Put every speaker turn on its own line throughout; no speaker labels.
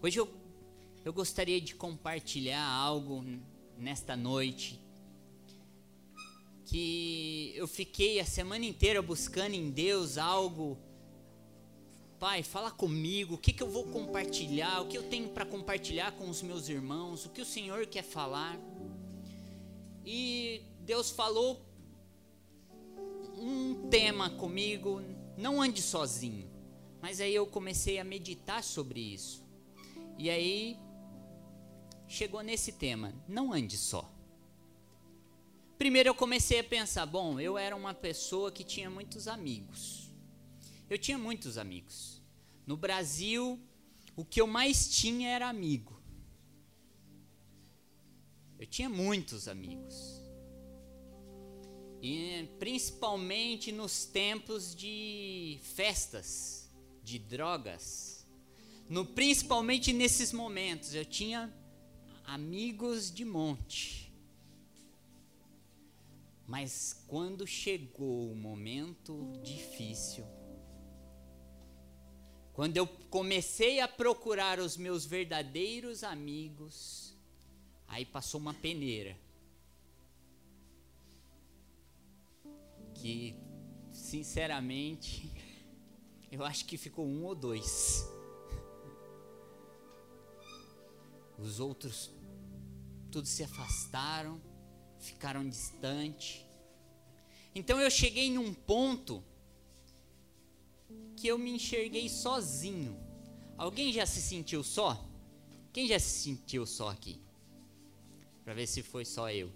Hoje eu, eu gostaria de compartilhar algo nesta noite que eu fiquei a semana inteira buscando em Deus algo. Pai, fala comigo, o que, que eu vou compartilhar, o que eu tenho para compartilhar com os meus irmãos, o que o Senhor quer falar. E Deus falou um tema comigo, não ande sozinho. Mas aí eu comecei a meditar sobre isso. E aí chegou nesse tema, não ande só. Primeiro eu comecei a pensar, bom, eu era uma pessoa que tinha muitos amigos. Eu tinha muitos amigos. No Brasil, o que eu mais tinha era amigo. Eu tinha muitos amigos. E principalmente nos tempos de festas, de drogas. No, principalmente nesses momentos, eu tinha amigos de monte. Mas quando chegou o momento difícil, quando eu comecei a procurar os meus verdadeiros amigos, aí passou uma peneira. Que, sinceramente, eu acho que ficou um ou dois. Os outros todos se afastaram, ficaram distantes. Então eu cheguei em um ponto que eu me enxerguei sozinho. Alguém já se sentiu só? Quem já se sentiu só aqui? Para ver se foi só eu.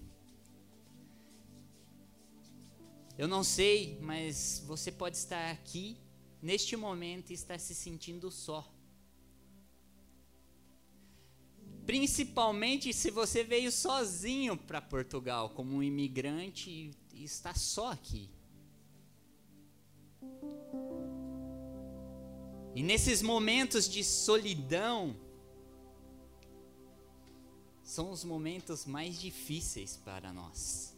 Eu não sei, mas você pode estar aqui neste momento e estar se sentindo só. Principalmente se você veio sozinho para Portugal como um imigrante e, está só aqui. E nesses momentos de solidão, são os momentos mais difíceis para nós.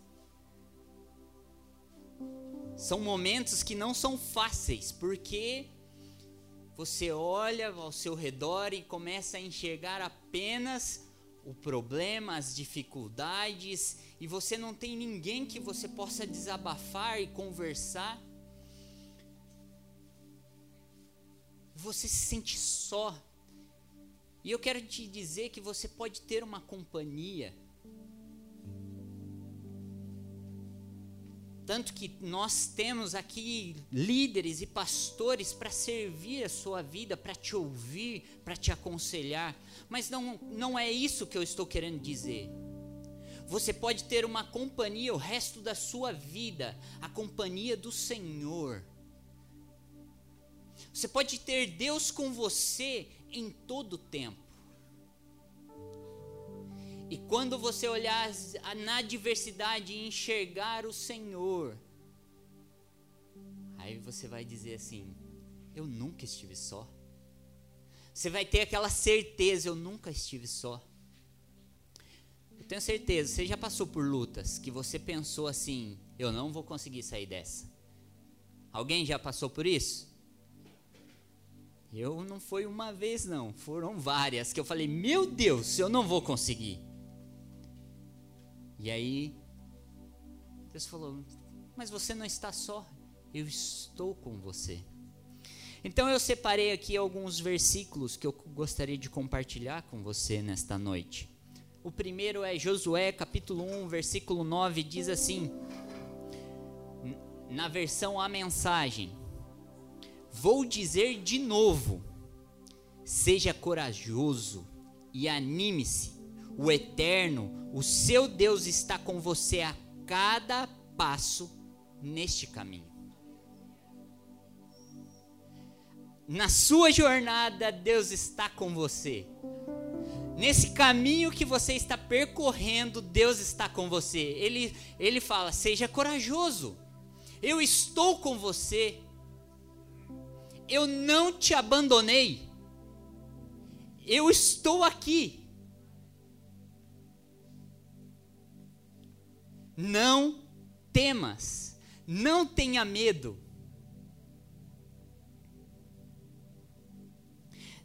São momentos que não são fáceis, porque você olha ao seu redor e começa a enxergar apenas o problema, as dificuldades, e você não tem ninguém que você possa desabafar e conversar. Você se sente só. E eu quero te dizer que você pode ter uma companhia Tanto que nós temos aqui líderes e pastores para servir a sua vida, para te ouvir, para te aconselhar. Mas não, não é isso que eu estou querendo dizer. Você pode ter uma companhia o resto da sua vida, a companhia do Senhor. Você pode ter Deus com você em todo o tempo. E quando você olhar na diversidade e enxergar o Senhor, aí você vai dizer assim: Eu nunca estive só. Você vai ter aquela certeza: Eu nunca estive só. Eu tenho certeza, você já passou por lutas que você pensou assim: Eu não vou conseguir sair dessa. Alguém já passou por isso? Eu não foi uma vez, não, foram várias que eu falei: Meu Deus, eu não vou conseguir. E aí, Deus falou: Mas você não está só, eu estou com você. Então eu separei aqui alguns versículos que eu gostaria de compartilhar com você nesta noite. O primeiro é Josué capítulo 1, versículo 9, diz assim: na versão a mensagem: Vou dizer de novo, seja corajoso e anime-se o Eterno, o seu Deus está com você a cada passo neste caminho. Na sua jornada, Deus está com você. Nesse caminho que você está percorrendo, Deus está com você. Ele, ele fala: seja corajoso. Eu estou com você. Eu não te abandonei. Eu estou aqui. Não temas, não tenha medo.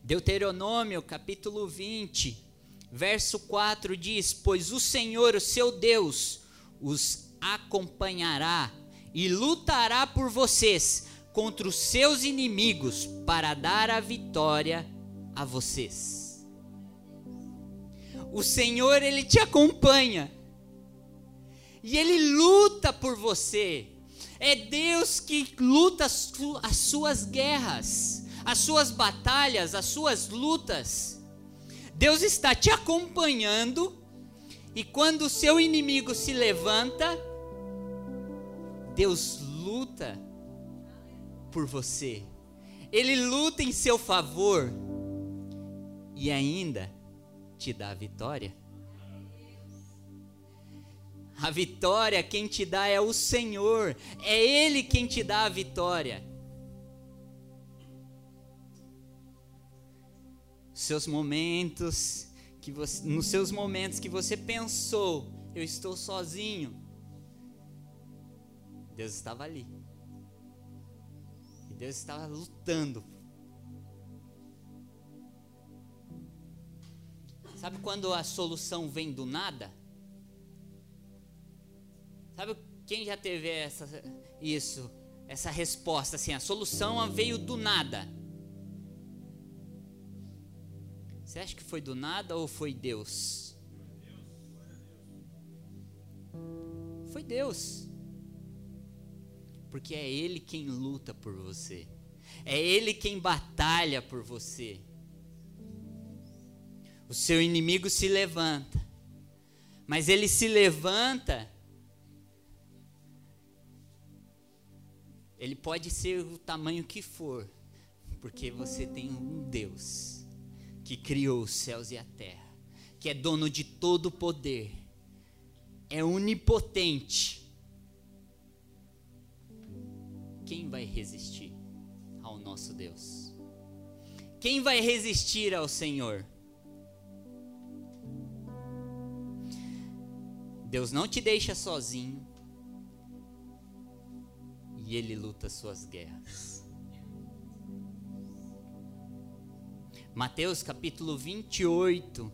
Deuteronômio capítulo 20, verso 4 diz: Pois o Senhor, o seu Deus, os acompanhará e lutará por vocês contra os seus inimigos para dar a vitória a vocês. O Senhor, Ele te acompanha e Ele luta por você. É Deus que luta as, as suas guerras, as suas batalhas, as suas lutas. Deus está te acompanhando e quando o seu inimigo se levanta, Deus luta por você. Ele luta em seu favor e ainda te dá a vitória. A vitória quem te dá é o Senhor, é Ele quem te dá a vitória. Seus momentos que você, nos seus momentos que você pensou, eu estou sozinho, Deus estava ali. E Deus estava lutando. Sabe quando a solução vem do nada? Sabe quem já teve essa, isso, essa resposta assim? A solução veio do nada. Você acha que foi do nada ou foi Deus? Foi Deus. Porque é Ele quem luta por você. É Ele quem batalha por você. O seu inimigo se levanta. Mas ele se levanta Ele pode ser o tamanho que for, porque você tem um Deus que criou os céus e a terra, que é dono de todo o poder, é onipotente. Quem vai resistir ao nosso Deus? Quem vai resistir ao Senhor? Deus não te deixa sozinho e ele luta suas guerras. Mateus capítulo 28,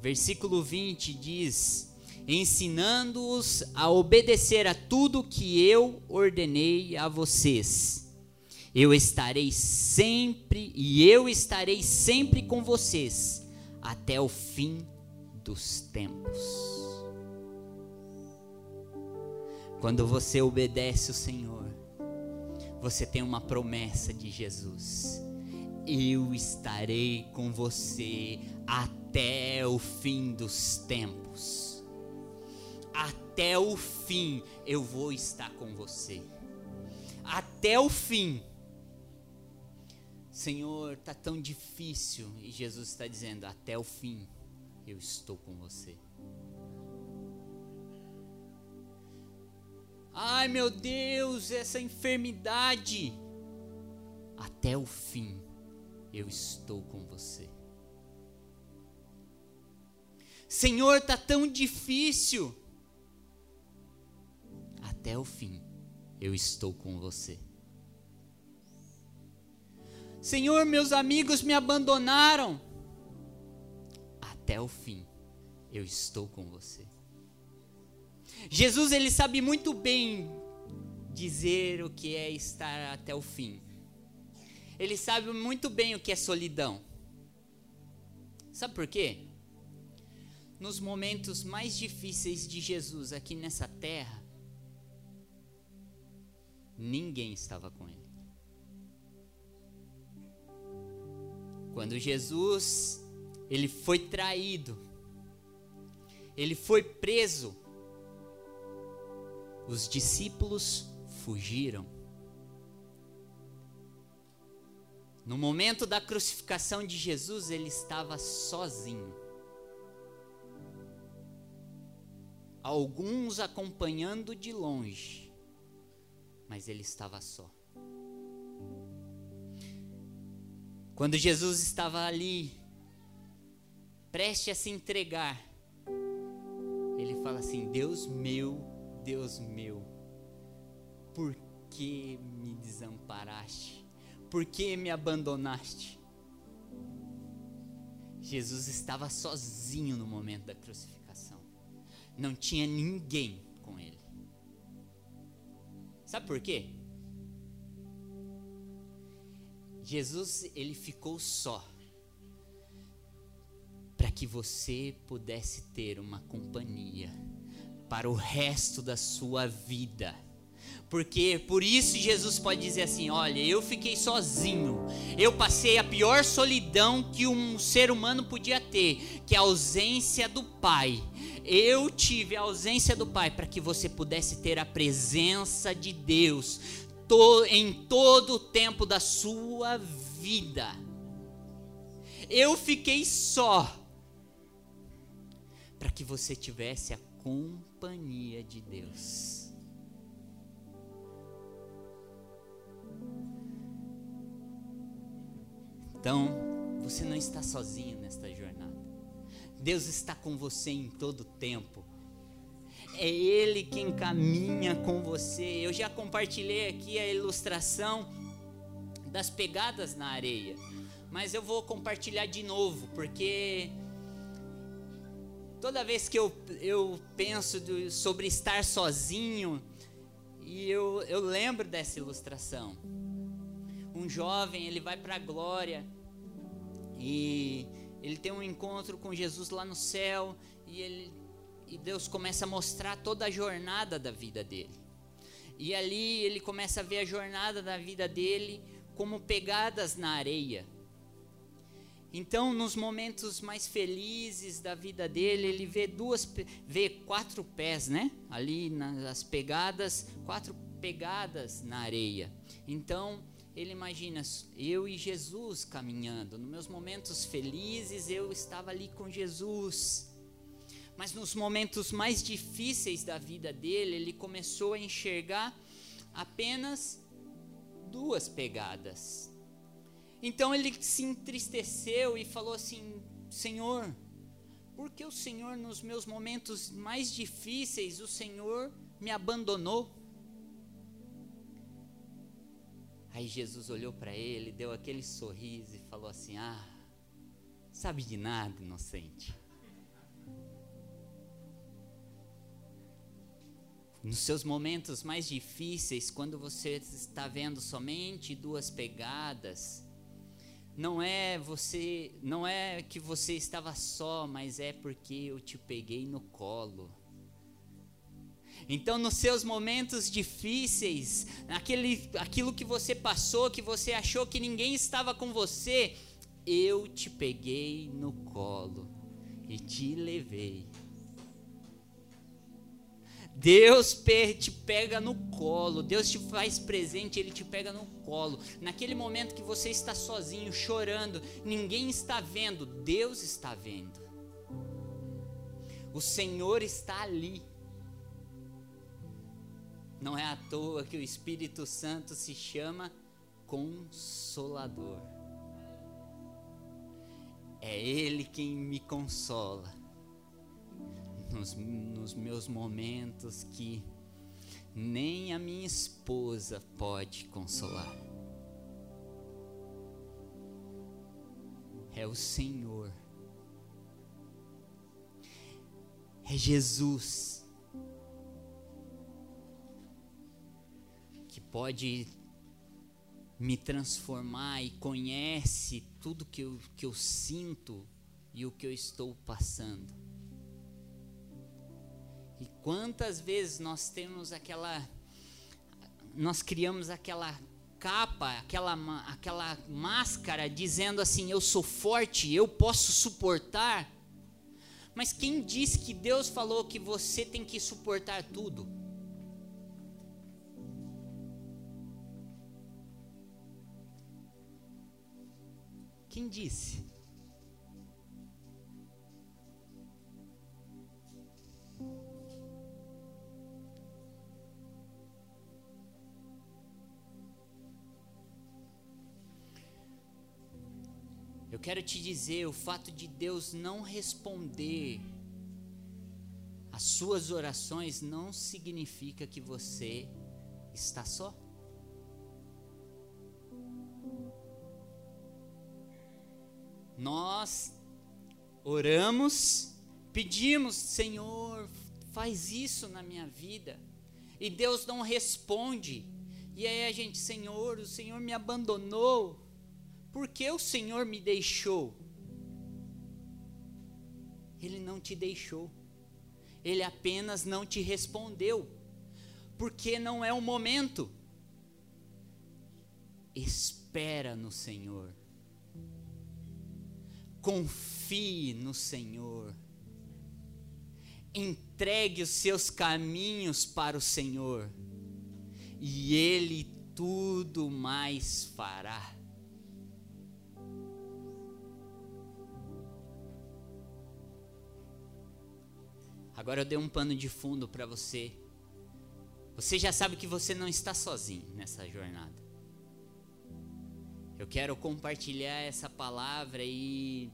versículo 20 diz: Ensinando-os a obedecer a tudo que eu ordenei a vocês. Eu estarei sempre e eu estarei sempre com vocês até o fim dos tempos. Quando você obedece o Senhor, você tem uma promessa de Jesus. Eu estarei com você até o fim dos tempos. Até o fim eu vou estar com você. Até o fim. Senhor, está tão difícil. E Jesus está dizendo: até o fim eu estou com você. Ai meu Deus, essa enfermidade. Até o fim eu estou com você. Senhor, está tão difícil. Até o fim eu estou com você. Senhor, meus amigos me abandonaram. Até o fim eu estou com você. Jesus ele sabe muito bem dizer o que é estar até o fim. Ele sabe muito bem o que é solidão. Sabe por quê? Nos momentos mais difíceis de Jesus aqui nessa terra, ninguém estava com ele. Quando Jesus ele foi traído, ele foi preso, os discípulos fugiram. No momento da crucificação de Jesus, ele estava sozinho. Alguns acompanhando de longe, mas ele estava só. Quando Jesus estava ali, preste a se entregar, ele fala assim: Deus meu, Deus meu, por que me desamparaste? Por que me abandonaste? Jesus estava sozinho no momento da crucificação. Não tinha ninguém com ele. Sabe por quê? Jesus, ele ficou só para que você pudesse ter uma companhia para o resto da sua vida. Porque por isso Jesus pode dizer assim: olha, eu fiquei sozinho, eu passei a pior solidão que um ser humano podia ter, que é a ausência do Pai. Eu tive a ausência do Pai para que você pudesse ter a presença de Deus em todo o tempo da sua vida. Eu fiquei só para que você tivesse a companhia de Deus. Então, você não está sozinho nesta jornada. Deus está com você em todo tempo. É Ele quem caminha com você. Eu já compartilhei aqui a ilustração das pegadas na areia, mas eu vou compartilhar de novo, porque toda vez que eu, eu penso do, sobre estar sozinho, e eu, eu lembro dessa ilustração um jovem, ele vai para a glória e ele tem um encontro com Jesus lá no céu e ele e Deus começa a mostrar toda a jornada da vida dele. E ali ele começa a ver a jornada da vida dele como pegadas na areia. Então, nos momentos mais felizes da vida dele, ele vê duas, vê quatro pés, né? Ali nas pegadas, quatro pegadas na areia. Então, ele imagina eu e Jesus caminhando. Nos meus momentos felizes, eu estava ali com Jesus. Mas nos momentos mais difíceis da vida dele, ele começou a enxergar apenas duas pegadas. Então ele se entristeceu e falou assim: Senhor, por que o Senhor, nos meus momentos mais difíceis, o Senhor me abandonou? Aí Jesus olhou para ele, deu aquele sorriso e falou assim: Ah, sabe de nada, inocente. Nos seus momentos mais difíceis, quando você está vendo somente duas pegadas, não é você, não é que você estava só, mas é porque eu te peguei no colo. Então, nos seus momentos difíceis, aquele, aquilo que você passou, que você achou que ninguém estava com você, eu te peguei no colo e te levei. Deus te pega no colo, Deus te faz presente, Ele te pega no colo. Naquele momento que você está sozinho, chorando, ninguém está vendo, Deus está vendo. O Senhor está ali. Não é à toa que o Espírito Santo se chama Consolador. É Ele quem me consola nos, nos meus momentos que nem a minha esposa pode consolar. É o Senhor. É Jesus pode me transformar e conhece tudo que eu, que eu sinto e o que eu estou passando. Quantas vezes nós temos aquela. Nós criamos aquela capa, aquela, aquela máscara dizendo assim: eu sou forte, eu posso suportar. Mas quem disse que Deus falou que você tem que suportar tudo? Quem disse? Quero te dizer, o fato de Deus não responder às suas orações não significa que você está só. Nós oramos, pedimos, Senhor, faz isso na minha vida. E Deus não responde. E aí a gente, Senhor, o Senhor me abandonou. Por que o Senhor me deixou? Ele não te deixou. Ele apenas não te respondeu. Porque não é o momento. Espera no Senhor. Confie no Senhor. Entregue os seus caminhos para o Senhor. E Ele tudo mais fará. Agora eu dei um pano de fundo para você. Você já sabe que você não está sozinho nessa jornada. Eu quero compartilhar essa palavra e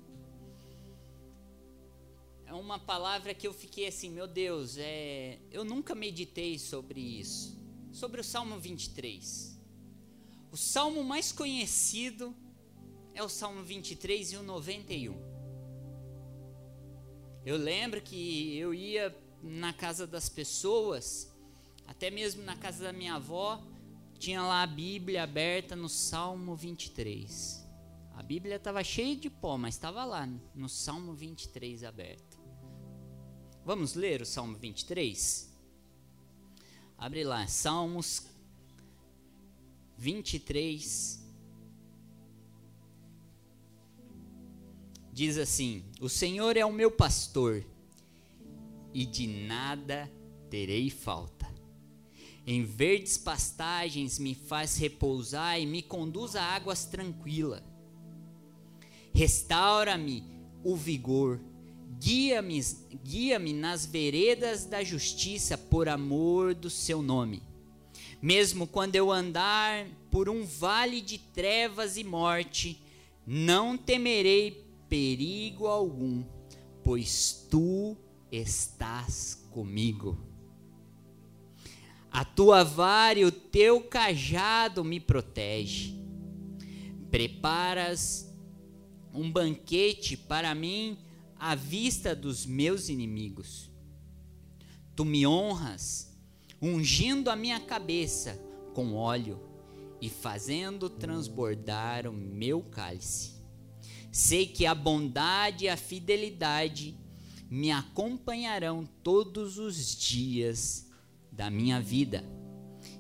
é uma palavra que eu fiquei assim, meu Deus, é, eu nunca meditei sobre isso. Sobre o Salmo 23. O salmo mais conhecido é o Salmo 23 e o 91. Eu lembro que eu ia na casa das pessoas, até mesmo na casa da minha avó, tinha lá a Bíblia aberta no Salmo 23. A Bíblia estava cheia de pó, mas estava lá no Salmo 23 aberto. Vamos ler o Salmo 23? Abre lá, Salmos 23, diz assim: O Senhor é o meu pastor, e de nada terei falta. Em verdes pastagens me faz repousar e me conduz a águas tranquilas. Restaura-me o vigor, guia-me guia nas veredas da justiça por amor do seu nome. Mesmo quando eu andar por um vale de trevas e morte, não temerei perigo algum, pois tu estás comigo. A tua vara e o teu cajado me protege. Preparas um banquete para mim à vista dos meus inimigos. Tu me honras, ungindo a minha cabeça com óleo e fazendo transbordar o meu cálice. Sei que a bondade e a fidelidade me acompanharão todos os dias da minha vida,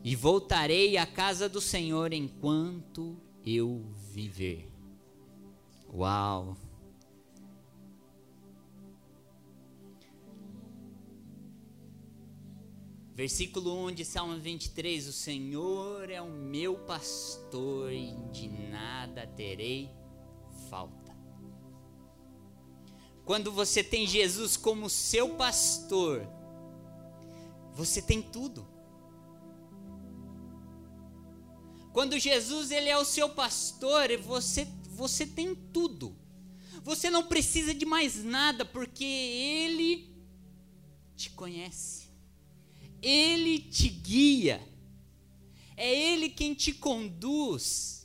e voltarei à casa do Senhor enquanto eu viver. Uau! Versículo 1 de Salmo 23: O Senhor é o meu pastor e de nada terei falta. Quando você tem Jesus como seu pastor, você tem tudo. Quando Jesus ele é o seu pastor, você você tem tudo. Você não precisa de mais nada porque ele te conhece. Ele te guia. É ele quem te conduz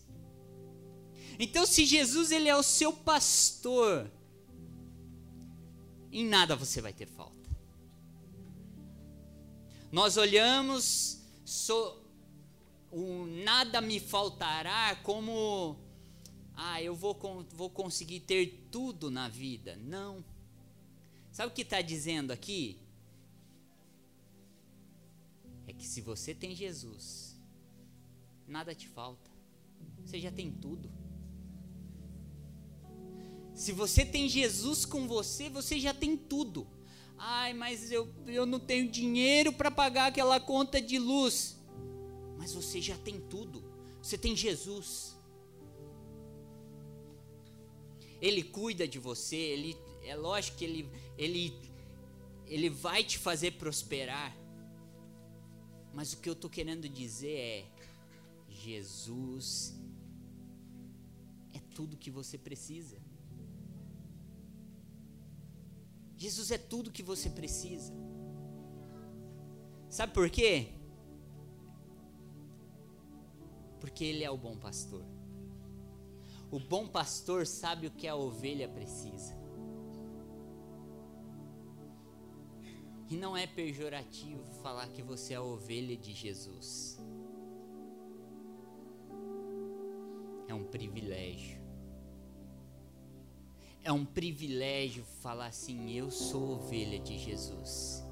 então, se Jesus ele é o seu pastor, em nada você vai ter falta. Nós olhamos so, o nada me faltará como ah, eu vou, vou conseguir ter tudo na vida. Não. Sabe o que está dizendo aqui? É que se você tem Jesus, nada te falta. Você já tem tudo. Se você tem Jesus com você, você já tem tudo. Ai, mas eu, eu não tenho dinheiro para pagar aquela conta de luz. Mas você já tem tudo. Você tem Jesus. Ele cuida de você, ele é lógico que ele ele ele vai te fazer prosperar. Mas o que eu estou querendo dizer é Jesus é tudo que você precisa. Jesus é tudo que você precisa. Sabe por quê? Porque Ele é o bom pastor. O bom pastor sabe o que a ovelha precisa. E não é pejorativo falar que você é a ovelha de Jesus. É um privilégio. É um privilégio falar assim: eu sou ovelha de Jesus.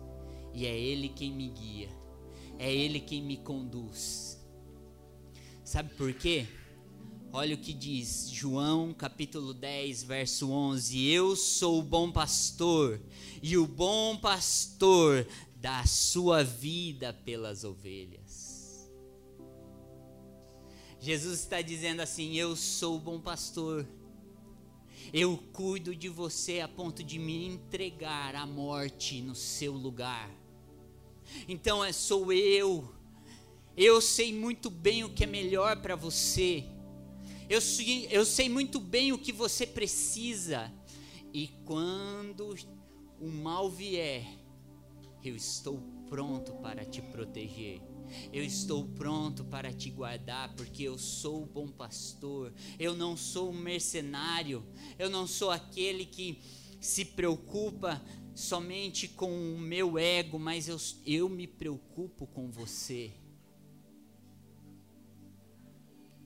E é Ele quem me guia. É Ele quem me conduz. Sabe por quê? Olha o que diz João capítulo 10, verso 11: Eu sou o bom pastor, e o bom pastor dá sua vida pelas ovelhas. Jesus está dizendo assim: Eu sou o bom pastor, eu cuido de você a ponto de me entregar à morte no seu lugar. Então é sou eu. Eu sei muito bem o que é melhor para você. Eu, eu sei muito bem o que você precisa. E quando o mal vier, eu estou pronto para te proteger. Eu estou pronto para te guardar, porque eu sou o bom pastor. Eu não sou um mercenário. Eu não sou aquele que se preocupa somente com o meu ego, mas eu, eu me preocupo com você.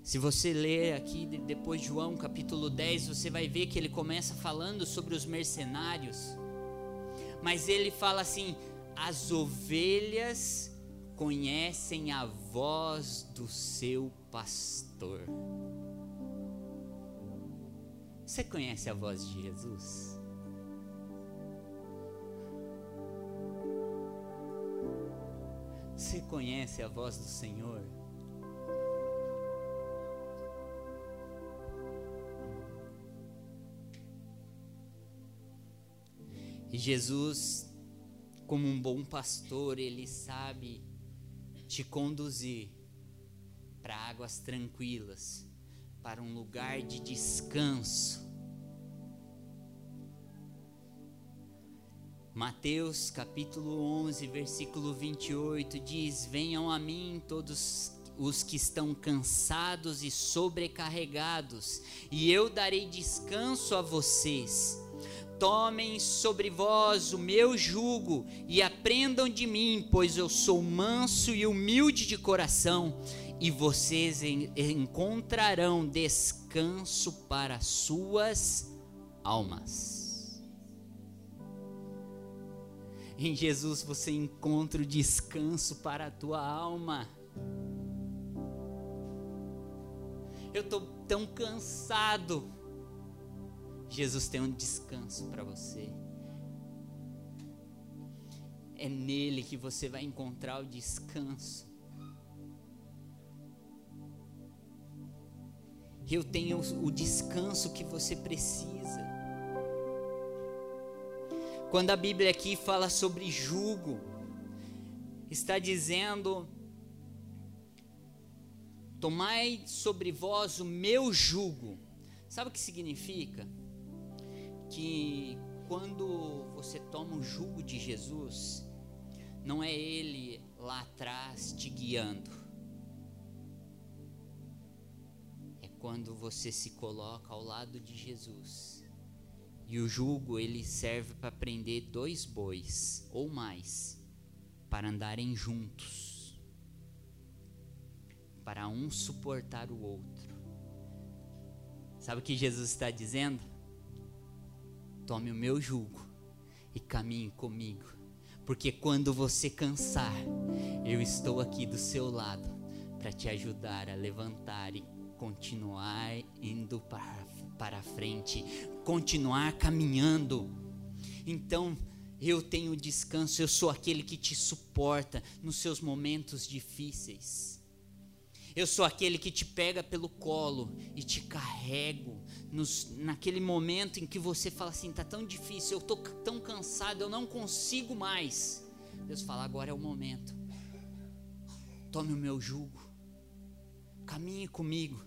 Se você ler aqui depois João capítulo 10, você vai ver que ele começa falando sobre os mercenários. Mas ele fala assim: as ovelhas conhecem a voz do seu pastor. Você conhece a voz de Jesus? Você conhece a voz do Senhor? Jesus, como um bom pastor, ele sabe te conduzir para águas tranquilas, para um lugar de descanso. Mateus capítulo 11, versículo 28 diz: Venham a mim todos os que estão cansados e sobrecarregados, e eu darei descanso a vocês. Tomem sobre vós o meu jugo e aprendam de mim, pois eu sou manso e humilde de coração, e vocês encontrarão descanso para suas almas. Em Jesus você encontra o descanso para a tua alma. Eu estou tão cansado Jesus tem um descanso para você. É nele que você vai encontrar o descanso. Eu tenho o descanso que você precisa. Quando a Bíblia aqui fala sobre jugo, está dizendo: Tomai sobre vós o meu jugo. Sabe o que significa? Que quando você toma o jugo de Jesus, não é Ele lá atrás te guiando. É quando você se coloca ao lado de Jesus. E o jugo ele serve para prender dois bois ou mais para andarem juntos. Para um suportar o outro. Sabe o que Jesus está dizendo? Tome o meu jugo e caminhe comigo, porque quando você cansar, eu estou aqui do seu lado para te ajudar a levantar e continuar indo para, para frente, continuar caminhando. Então, eu tenho descanso, eu sou aquele que te suporta nos seus momentos difíceis. Eu sou aquele que te pega pelo colo e te carrego nos, naquele momento em que você fala assim, tá tão difícil, eu tô tão cansado, eu não consigo mais. Deus fala, agora é o momento. Tome o meu jugo. Caminhe comigo.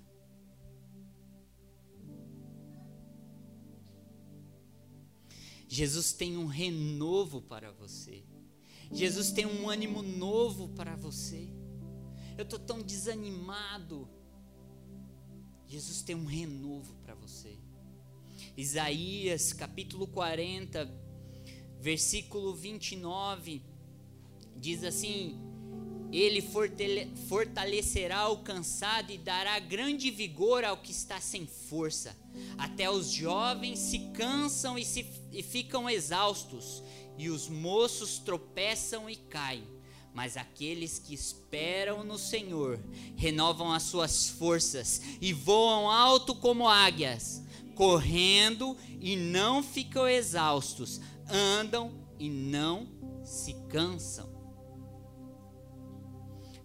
Jesus tem um renovo para você. Jesus tem um ânimo novo para você eu estou tão desanimado. Jesus tem um renovo para você. Isaías capítulo 40, Versículo 29 diz assim: Ele fortalecerá o cansado e dará grande vigor ao que está sem força. Até os jovens se cansam e, se, e ficam exaustos, e os moços tropeçam e caem. Mas aqueles que esperam no Senhor renovam as suas forças e voam alto como águias, correndo e não ficam exaustos, andam e não se cansam.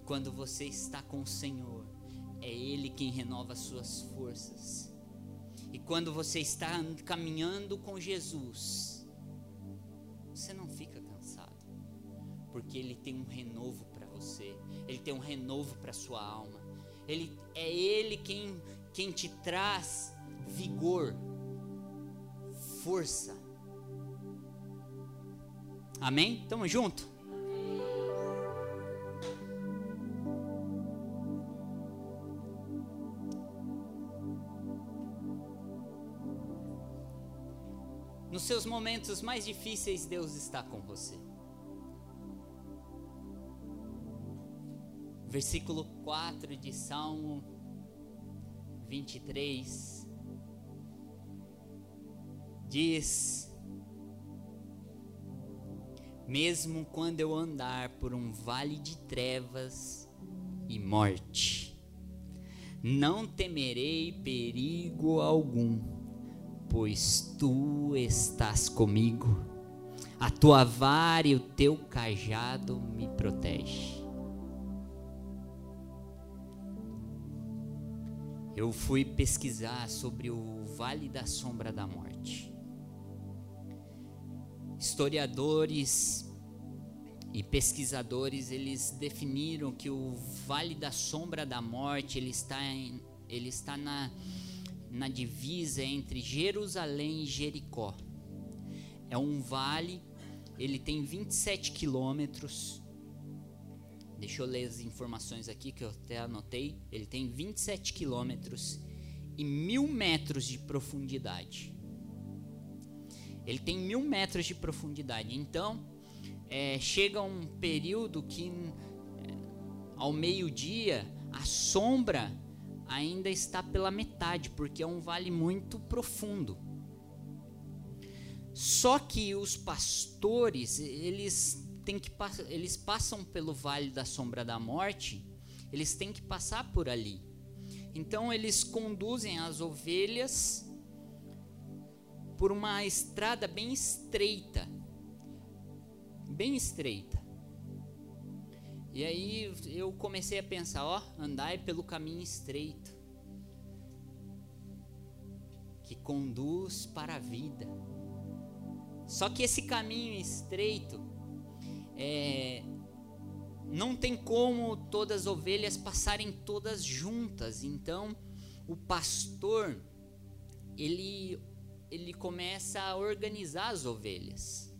Quando você está com o Senhor, é Ele quem renova as suas forças. E quando você está caminhando com Jesus, porque Ele tem um renovo para você, Ele tem um renovo para sua alma. Ele é Ele quem quem te traz vigor, força. Amém? Tamo junto. Nos seus momentos mais difíceis, Deus está com você. Versículo 4 de Salmo 23 diz: Mesmo quando eu andar por um vale de trevas e morte, não temerei perigo algum pois tu estás comigo. A tua vara e o teu cajado me protegem. Eu fui pesquisar sobre o Vale da Sombra da Morte. Historiadores e pesquisadores eles definiram que o Vale da Sombra da Morte ele está, em, ele está na na divisa entre Jerusalém e Jericó. É um vale, ele tem 27 quilômetros. Deixa eu ler as informações aqui que eu até anotei. Ele tem 27 quilômetros e mil metros de profundidade. Ele tem mil metros de profundidade. Então, é, chega um período que, é, ao meio-dia, a sombra ainda está pela metade, porque é um vale muito profundo. Só que os pastores, eles têm que eles passam pelo vale da sombra da morte, eles têm que passar por ali. Então eles conduzem as ovelhas por uma estrada bem estreita. Bem estreita. E aí eu comecei a pensar, ó, andai pelo caminho estreito que conduz para a vida. Só que esse caminho estreito é, não tem como todas as ovelhas passarem todas juntas. Então o pastor ele ele começa a organizar as ovelhas.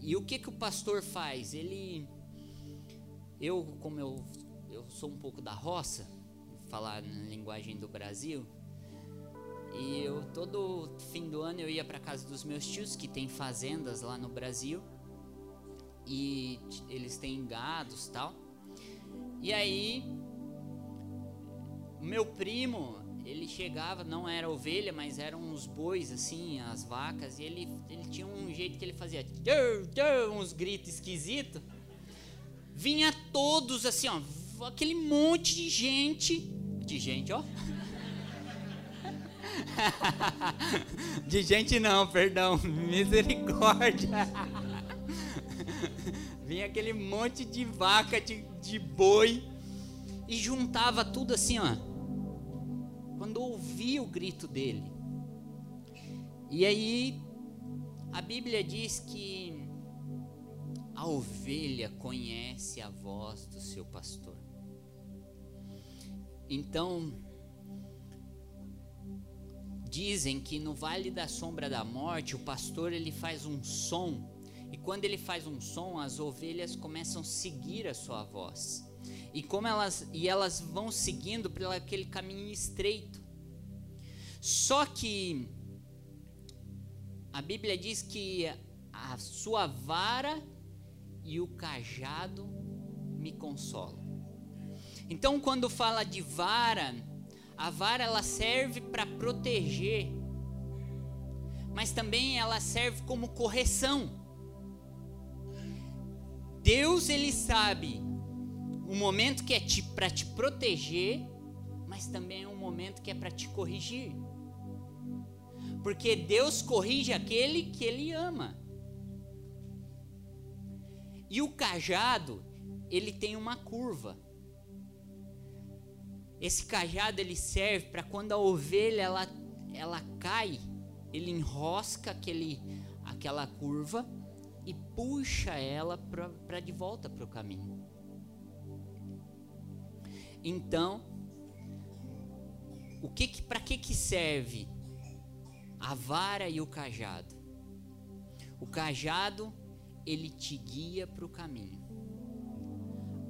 E o que que o pastor faz? Ele eu, como eu, eu sou um pouco da roça, falar na linguagem do Brasil, e eu todo fim do ano eu ia para casa dos meus tios que tem fazendas lá no Brasil e eles têm gados tal. E aí meu primo ele chegava, não era ovelha, mas eram uns bois assim, as vacas, e ele, ele tinha um jeito que ele fazia uns gritos esquisitos vinha todos assim, ó, aquele monte de gente, de gente, ó. de gente não, perdão, misericórdia. vinha aquele monte de vaca, de, de boi, e juntava tudo assim, ó. Quando ouvia o grito dele. E aí, a Bíblia diz que a ovelha conhece a voz do seu pastor. Então, dizem que no vale da sombra da morte, o pastor ele faz um som, e quando ele faz um som, as ovelhas começam a seguir a sua voz. E como elas e elas vão seguindo por aquele caminho estreito. Só que a Bíblia diz que a sua vara e o cajado me consolam. Então, quando fala de vara, a vara ela serve para proteger, mas também ela serve como correção. Deus ele sabe o momento que é para te proteger, mas também é um momento que é para te corrigir. Porque Deus corrige aquele que ele ama. E o cajado, ele tem uma curva. Esse cajado ele serve para quando a ovelha ela, ela cai, ele enrosca aquele, aquela curva e puxa ela para de volta para o caminho. Então, o que, que para que que serve a vara e o cajado? O cajado ele te guia para o caminho.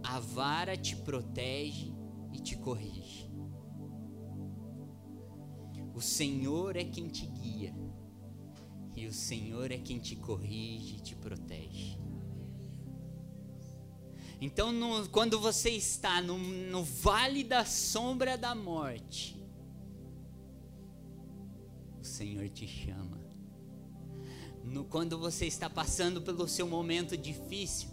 A vara te protege e te corrige. O Senhor é quem te guia. E o Senhor é quem te corrige e te protege. Então, no, quando você está no, no vale da sombra da morte, o Senhor te chama. No, quando você está passando pelo seu momento difícil,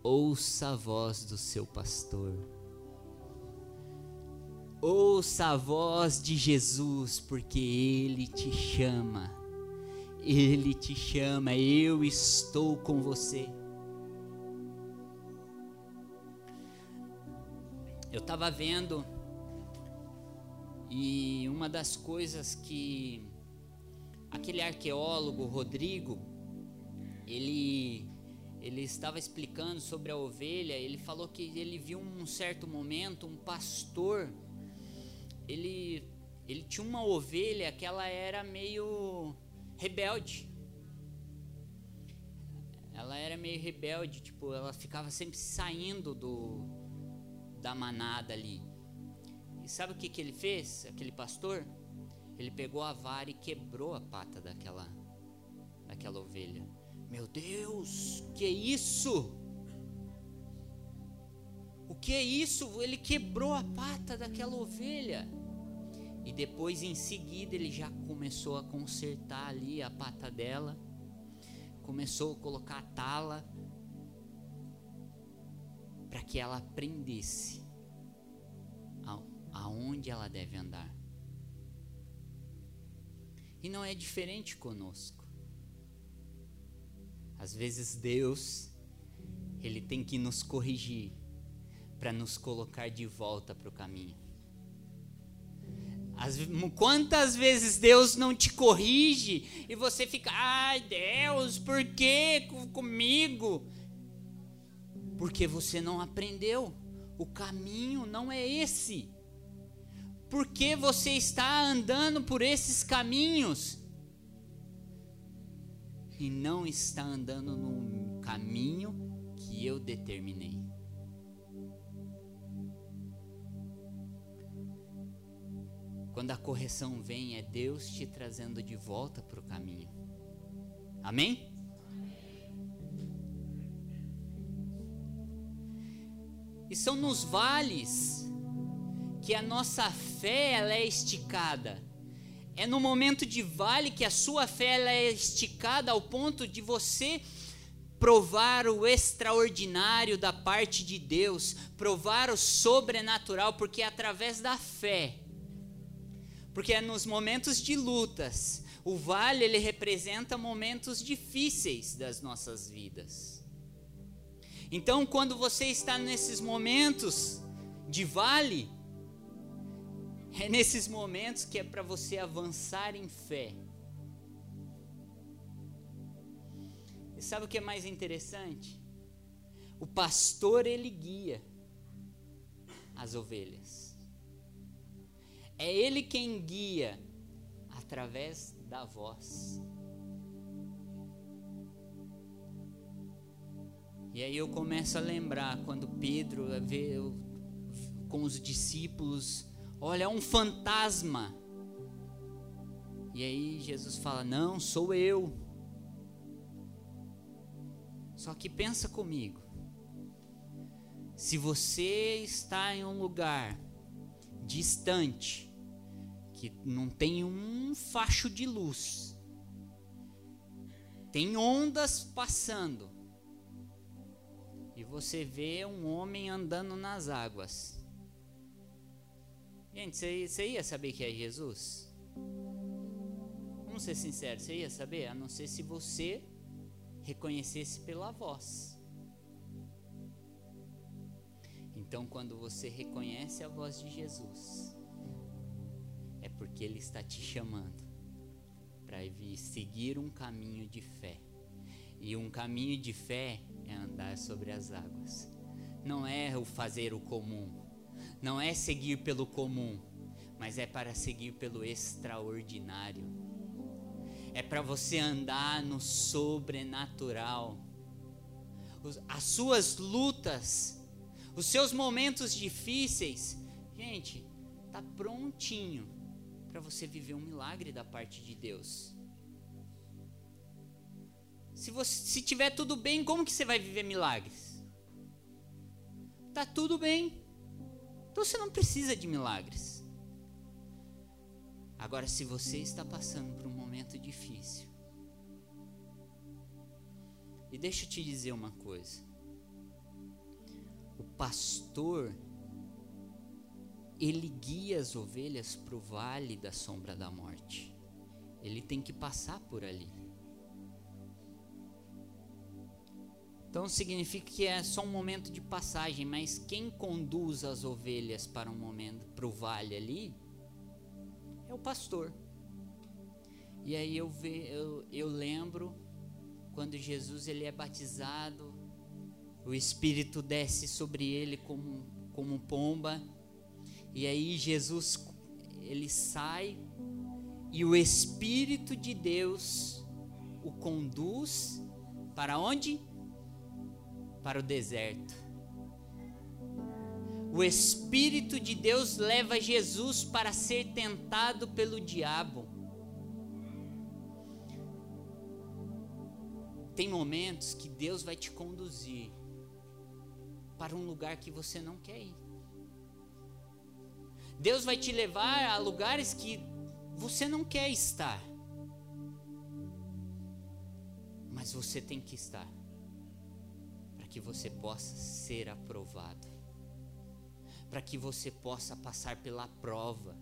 ouça a voz do seu pastor. Ouça a voz de Jesus, porque Ele te chama. Ele te chama, eu estou com você. Eu estava vendo, e uma das coisas que aquele arqueólogo Rodrigo, ele ele estava explicando sobre a ovelha, ele falou que ele viu um certo momento um pastor, ele ele tinha uma ovelha que ela era meio rebelde. Ela era meio rebelde, tipo, ela ficava sempre saindo do da manada ali. E sabe o que que ele fez? Aquele pastor, ele pegou a vara e quebrou a pata daquela daquela ovelha. Meu Deus, que isso? O que é isso? Ele quebrou a pata daquela ovelha. E depois, em seguida, ele já começou a consertar ali a pata dela. Começou a colocar a tala para que ela aprendesse aonde ela deve andar. E não é diferente conosco. Às vezes Deus, ele tem que nos corrigir para nos colocar de volta para o caminho. As, quantas vezes Deus não te corrige e você fica, ai Deus, por que comigo? Porque você não aprendeu. O caminho não é esse. Porque você está andando por esses caminhos e não está andando no caminho que eu determinei. Quando a correção vem, é Deus te trazendo de volta para o caminho. Amém? E são nos vales que a nossa fé ela é esticada. É no momento de vale que a sua fé ela é esticada ao ponto de você provar o extraordinário da parte de Deus, provar o sobrenatural, porque é através da fé. Porque é nos momentos de lutas. O vale ele representa momentos difíceis das nossas vidas. Então, quando você está nesses momentos de vale, é nesses momentos que é para você avançar em fé. E sabe o que é mais interessante? O pastor ele guia as ovelhas. É ele quem guia através da voz. E aí eu começo a lembrar quando Pedro veio com os discípulos Olha, é um fantasma. E aí Jesus fala: Não, sou eu. Só que pensa comigo. Se você está em um lugar distante, que não tem um facho de luz, tem ondas passando, e você vê um homem andando nas águas. Gente, você, ia saber que é Jesus? Vamos ser sinceros, você ia saber? A não ser se você reconhecesse pela voz. Então, quando você reconhece a voz de Jesus, é porque Ele está te chamando para seguir um caminho de fé. E um caminho de fé é andar sobre as águas. Não é o fazer o comum, não é seguir pelo comum, mas é para seguir pelo extraordinário. É para você andar no sobrenatural. As suas lutas, os seus momentos difíceis, gente, tá prontinho para você viver um milagre da parte de Deus. Se você se tiver tudo bem, como que você vai viver milagres? Tá tudo bem. Então você não precisa de milagres. Agora, se você está passando por um momento difícil, e deixa eu te dizer uma coisa: o pastor, ele guia as ovelhas para o vale da sombra da morte, ele tem que passar por ali. Então significa que é só um momento de passagem, mas quem conduz as ovelhas para um momento, para o vale ali, é o pastor. E aí eu, ve, eu, eu lembro quando Jesus ele é batizado, o Espírito desce sobre ele como, como pomba, e aí Jesus ele sai e o Espírito de Deus o conduz para onde? para o deserto. O Espírito de Deus leva Jesus para ser tentado pelo diabo. Tem momentos que Deus vai te conduzir para um lugar que você não quer ir. Deus vai te levar a lugares que você não quer estar. Mas você tem que estar que você possa ser aprovado, para que você possa passar pela prova.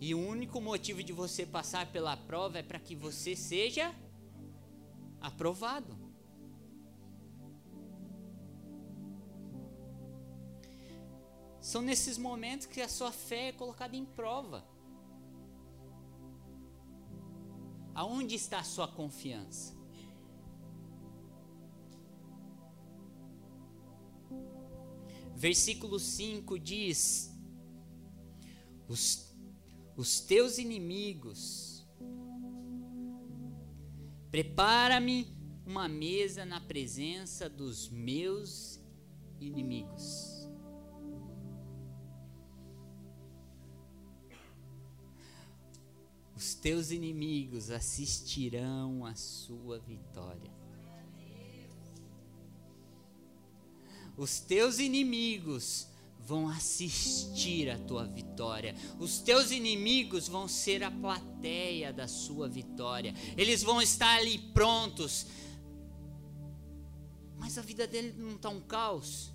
E o único motivo de você passar pela prova é para que você seja aprovado. São nesses momentos que a sua fé é colocada em prova. Aonde está a sua confiança? versículo 5 diz: os, os teus inimigos, prepara-me uma mesa na presença dos meus inimigos. Os teus inimigos assistirão à sua vitória. Os teus inimigos vão assistir a tua vitória. Os teus inimigos vão ser a plateia da sua vitória. Eles vão estar ali prontos. Mas a vida dele não está um caos.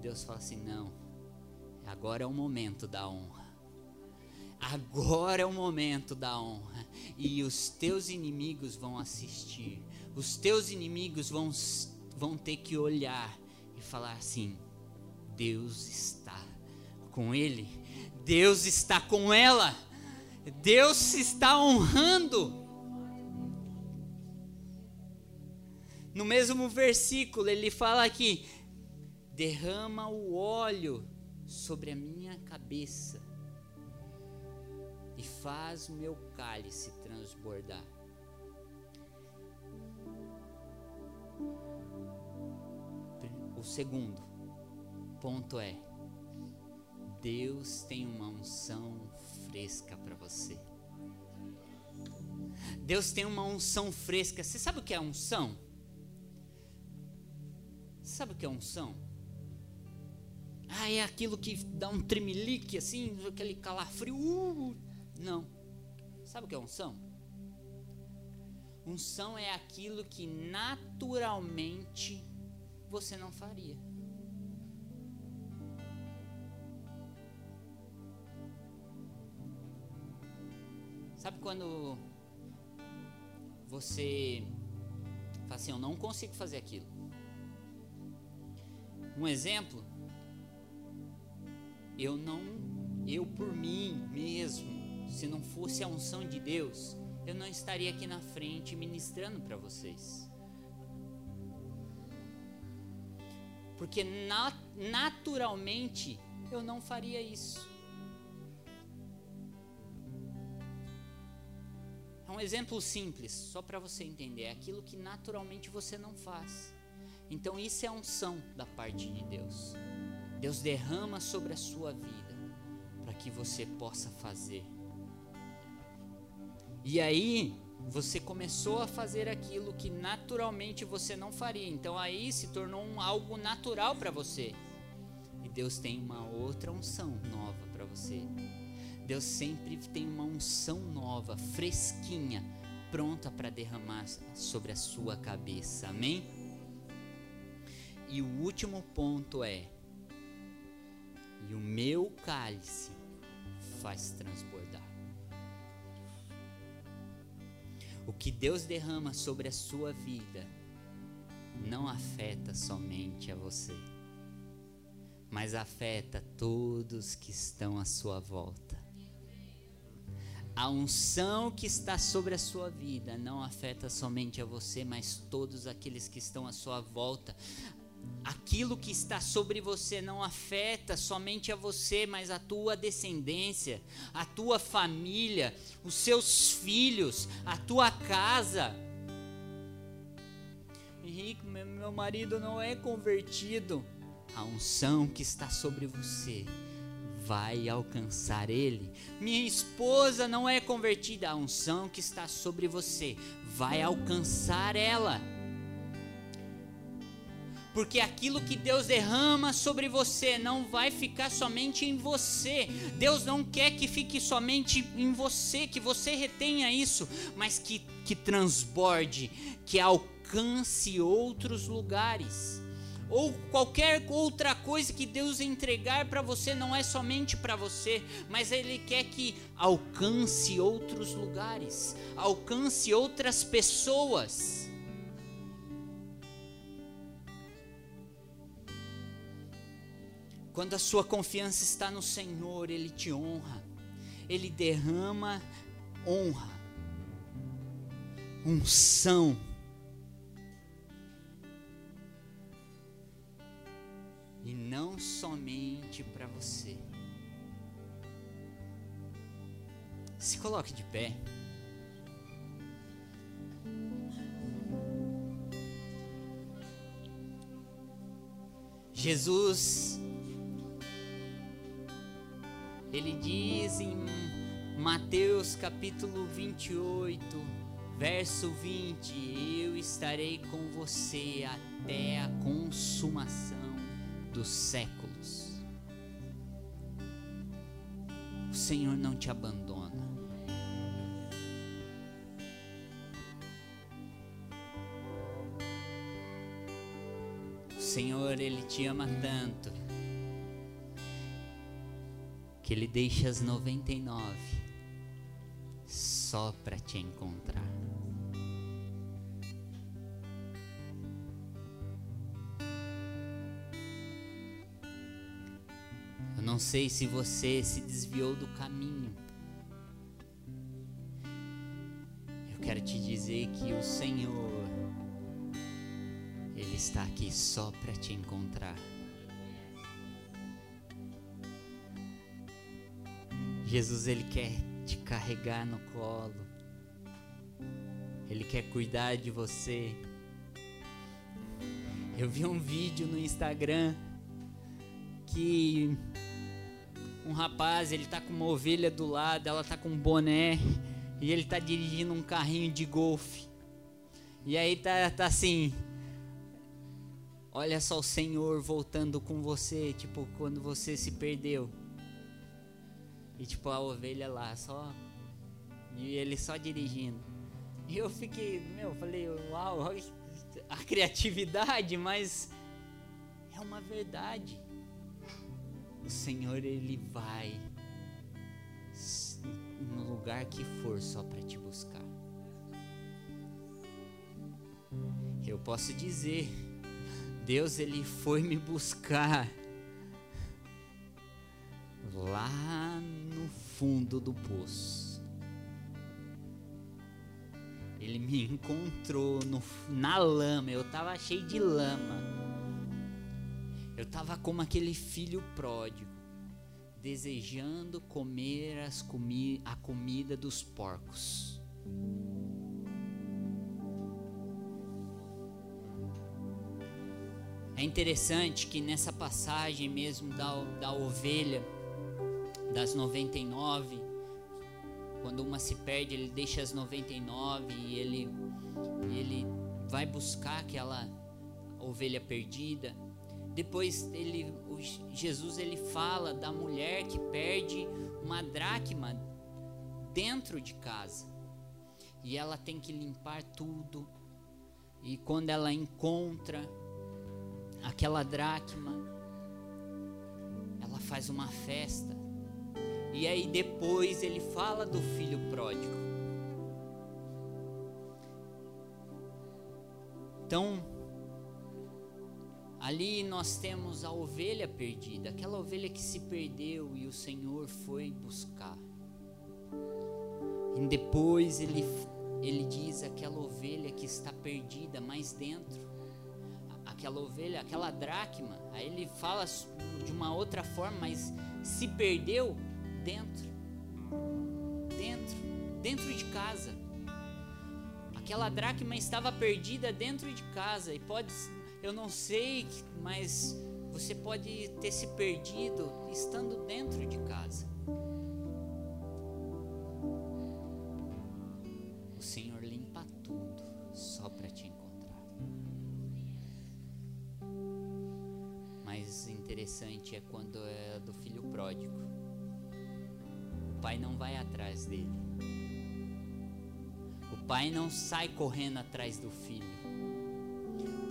Deus fala assim: não, agora é o momento da honra. Agora é o momento da honra. E os teus inimigos vão assistir. Os teus inimigos vão, vão ter que olhar falar assim: Deus está com ele, Deus está com ela, Deus está honrando. No mesmo versículo, ele fala aqui: derrama o óleo sobre a minha cabeça faz meu cálice transbordar. O segundo ponto é: Deus tem uma unção fresca para você. Deus tem uma unção fresca. Você sabe o que é unção? Você sabe o que é unção? Ah, é aquilo que dá um tremelique assim, aquele calafrio. Uh, não. Sabe o que é unção? Unção é aquilo que naturalmente você não faria. Sabe quando você fala assim, eu não consigo fazer aquilo. Um exemplo, eu não, eu por mim mesmo, se não fosse a unção de Deus, eu não estaria aqui na frente ministrando para vocês. Porque nat naturalmente eu não faria isso. É um exemplo simples, só para você entender. É aquilo que naturalmente você não faz. Então isso é unção da parte de Deus. Deus derrama sobre a sua vida para que você possa fazer. E aí, você começou a fazer aquilo que naturalmente você não faria. Então aí se tornou um, algo natural para você. E Deus tem uma outra unção nova para você. Deus sempre tem uma unção nova, fresquinha, pronta para derramar sobre a sua cabeça. Amém? E o último ponto é: e o meu cálice faz transbordar. O que Deus derrama sobre a sua vida não afeta somente a você, mas afeta todos que estão à sua volta. A unção que está sobre a sua vida não afeta somente a você, mas todos aqueles que estão à sua volta aquilo que está sobre você não afeta somente a você, mas a tua descendência, a tua família, os seus filhos, a tua casa. Henrique, meu marido não é convertido. A unção que está sobre você vai alcançar ele. Minha esposa não é convertida. A unção que está sobre você vai alcançar ela porque aquilo que Deus derrama sobre você não vai ficar somente em você. Deus não quer que fique somente em você, que você retenha isso, mas que, que transborde, que alcance outros lugares. Ou qualquer outra coisa que Deus entregar para você não é somente para você, mas Ele quer que alcance outros lugares, alcance outras pessoas. Quando a sua confiança está no Senhor, Ele te honra, Ele derrama honra, unção. E não somente para você. Se coloque de pé. Jesus ele diz em Mateus capítulo 28, verso 20: Eu estarei com você até a consumação dos séculos. O Senhor não te abandona. O Senhor, Ele te ama tanto que ele deixa as 99 só para te encontrar. Eu não sei se você se desviou do caminho. Eu quero te dizer que o Senhor ele está aqui só para te encontrar. Jesus ele quer te carregar no colo. Ele quer cuidar de você. Eu vi um vídeo no Instagram que um rapaz, ele tá com uma ovelha do lado, ela tá com um boné E ele tá dirigindo um carrinho de golfe. E aí tá, tá assim. Olha só o Senhor voltando com você, tipo, quando você se perdeu. E tipo, a ovelha lá, só. E ele só dirigindo. E eu fiquei, meu, falei, uau, a criatividade, mas é uma verdade. O Senhor, Ele vai no lugar que for só para te buscar. Eu posso dizer, Deus ele foi me buscar lá no fundo do poço. Ele me encontrou no, na lama, eu estava cheio de lama. Eu estava como aquele filho pródigo desejando comer as comi a comida dos porcos. É interessante que nessa passagem mesmo da, da ovelha, das 99, quando uma se perde, ele deixa as 99 e ele, ele vai buscar aquela ovelha perdida. Depois ele, Jesus ele fala da mulher que perde uma dracma dentro de casa. E ela tem que limpar tudo. E quando ela encontra aquela dracma, ela faz uma festa. E aí depois ele fala do filho pródigo. Então, Ali nós temos a ovelha perdida, aquela ovelha que se perdeu e o Senhor foi buscar. E depois ele, ele diz aquela ovelha que está perdida mais dentro, aquela ovelha, aquela dracma. Aí ele fala de uma outra forma, mas se perdeu dentro, dentro, dentro de casa. Aquela dracma estava perdida dentro de casa e pode eu não sei, mas você pode ter se perdido estando dentro de casa. Sai correndo atrás do filho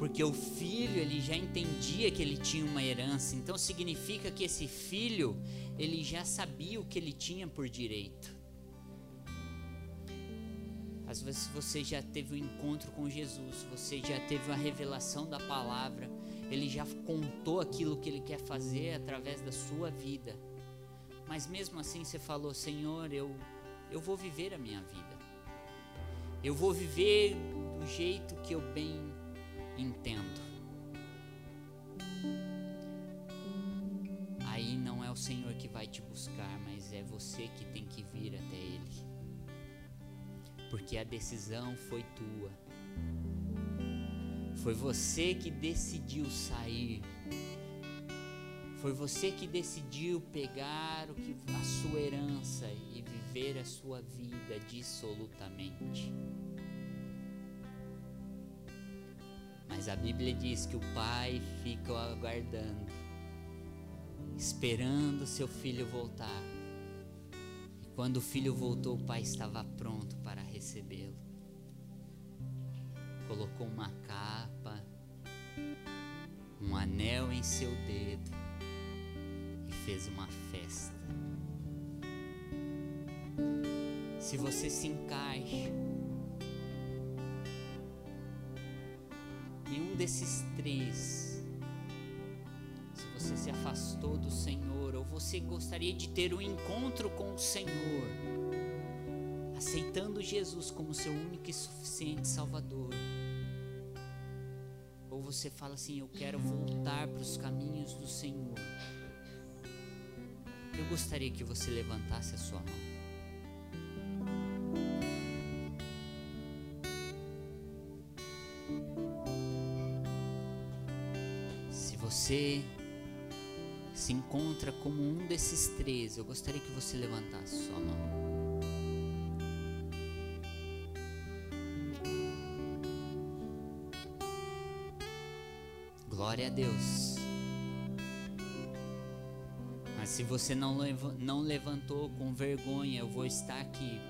porque o filho ele já entendia que ele tinha uma herança, então significa que esse filho ele já sabia o que ele tinha por direito. Às vezes você já teve um encontro com Jesus, você já teve uma revelação da palavra, ele já contou aquilo que ele quer fazer através da sua vida. Mas mesmo assim você falou: Senhor, eu, eu vou viver a minha vida. Eu vou viver do jeito que eu bem entendo. Aí não é o Senhor que vai te buscar, mas é você que tem que vir até Ele. Porque a decisão foi tua. Foi você que decidiu sair. Foi você que decidiu pegar o que a sua herança e viver a sua vida dissolutamente. Mas a Bíblia diz que o pai fica aguardando, esperando seu filho voltar. E quando o filho voltou, o pai estava pronto para recebê-lo. Colocou uma capa, um anel em seu dedo e fez uma festa. Se você se encaixa nenhum desses três, se você se afastou do Senhor ou você gostaria de ter um encontro com o Senhor, aceitando Jesus como seu único e suficiente Salvador, ou você fala assim: Eu quero voltar para os caminhos do Senhor. Eu gostaria que você levantasse a sua mão. se encontra como um desses três, eu gostaria que você levantasse sua mão. Glória a Deus. Mas se você não, não levantou com vergonha, eu vou estar aqui